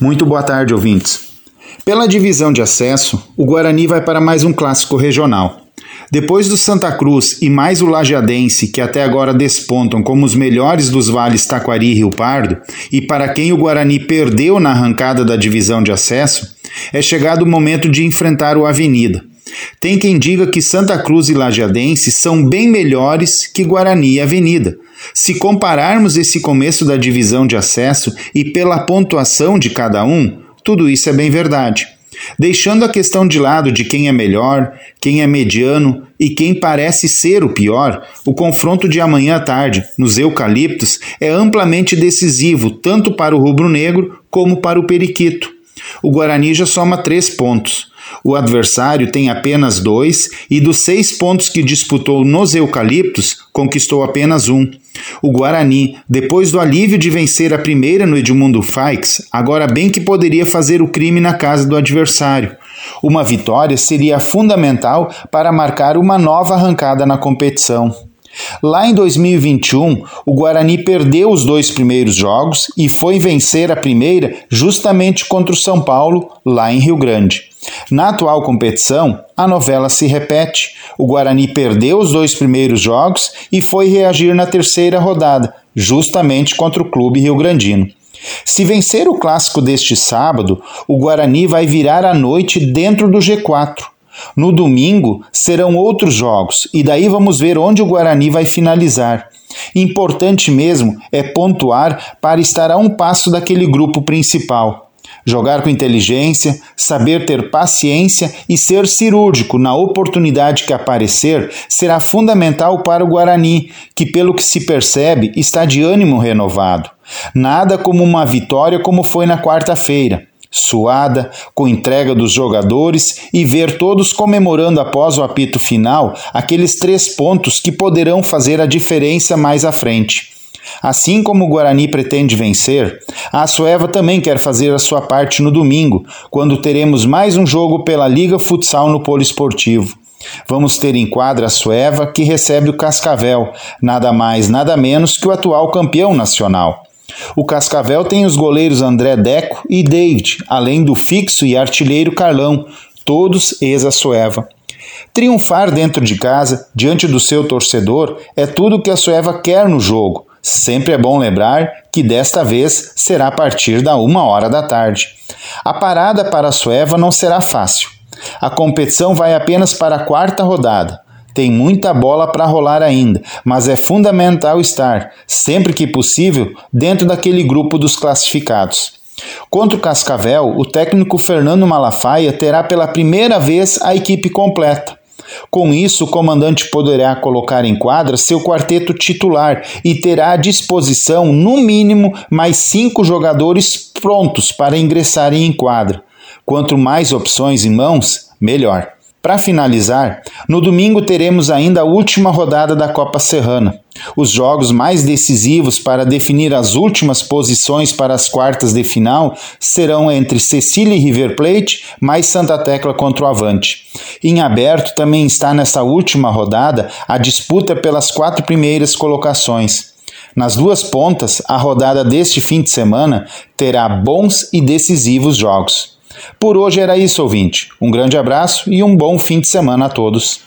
Muito boa tarde, ouvintes. Pela divisão de acesso, o Guarani vai para mais um clássico regional. Depois do Santa Cruz e mais o Lajeadense, que até agora despontam como os melhores dos vales Taquari e Rio Pardo, e para quem o Guarani perdeu na arrancada da divisão de acesso, é chegado o momento de enfrentar o Avenida. Tem quem diga que Santa Cruz e Lajeadense são bem melhores que Guarani e Avenida. Se compararmos esse começo da divisão de acesso e pela pontuação de cada um, tudo isso é bem verdade. Deixando a questão de lado de quem é melhor, quem é mediano e quem parece ser o pior, o confronto de amanhã à tarde, nos Eucaliptos, é amplamente decisivo tanto para o rubro-negro como para o periquito. O Guarani já soma três pontos. O adversário tem apenas dois e dos seis pontos que disputou nos Eucaliptos, conquistou apenas um. O Guarani, depois do alívio de vencer a primeira no Edmundo Faix, agora bem que poderia fazer o crime na casa do adversário. Uma vitória seria fundamental para marcar uma nova arrancada na competição. Lá em 2021, o Guarani perdeu os dois primeiros jogos e foi vencer a primeira justamente contra o São Paulo, lá em Rio Grande. Na atual competição, a novela se repete. O Guarani perdeu os dois primeiros jogos e foi reagir na terceira rodada, justamente contra o clube rio-grandino. Se vencer o clássico deste sábado, o Guarani vai virar a noite dentro do G4. No domingo serão outros jogos e daí vamos ver onde o Guarani vai finalizar. Importante mesmo é pontuar para estar a um passo daquele grupo principal. Jogar com inteligência, saber ter paciência e ser cirúrgico na oportunidade que aparecer será fundamental para o Guarani, que, pelo que se percebe, está de ânimo renovado. Nada como uma vitória como foi na quarta-feira suada, com entrega dos jogadores e ver todos comemorando após o apito final aqueles três pontos que poderão fazer a diferença mais à frente. Assim como o Guarani pretende vencer, a Sueva também quer fazer a sua parte no domingo, quando teremos mais um jogo pela Liga Futsal no Poliesportivo. Vamos ter em quadra a Sueva, que recebe o Cascavel, nada mais, nada menos que o atual campeão nacional. O Cascavel tem os goleiros André Deco e David, além do fixo e artilheiro Carlão, todos ex-Sueva. Triunfar dentro de casa, diante do seu torcedor, é tudo o que a Sueva quer no jogo. Sempre é bom lembrar que desta vez será a partir da uma hora da tarde. A parada para a Sueva não será fácil. A competição vai apenas para a quarta rodada. Tem muita bola para rolar ainda, mas é fundamental estar, sempre que possível, dentro daquele grupo dos classificados. Contra o Cascavel, o técnico Fernando Malafaia terá pela primeira vez a equipe completa. Com isso, o comandante poderá colocar em quadra seu quarteto titular e terá à disposição, no mínimo, mais cinco jogadores prontos para ingressarem em quadra. Quanto mais opções em mãos, melhor. Para finalizar, no domingo teremos ainda a última rodada da Copa Serrana. Os jogos mais decisivos para definir as últimas posições para as quartas de final serão entre Cecília e River Plate, mais Santa Tecla contra o Avante. Em aberto também está nessa última rodada a disputa pelas quatro primeiras colocações. Nas duas pontas, a rodada deste fim de semana terá bons e decisivos jogos. Por hoje era isso, ouvinte. Um grande abraço e um bom fim de semana a todos.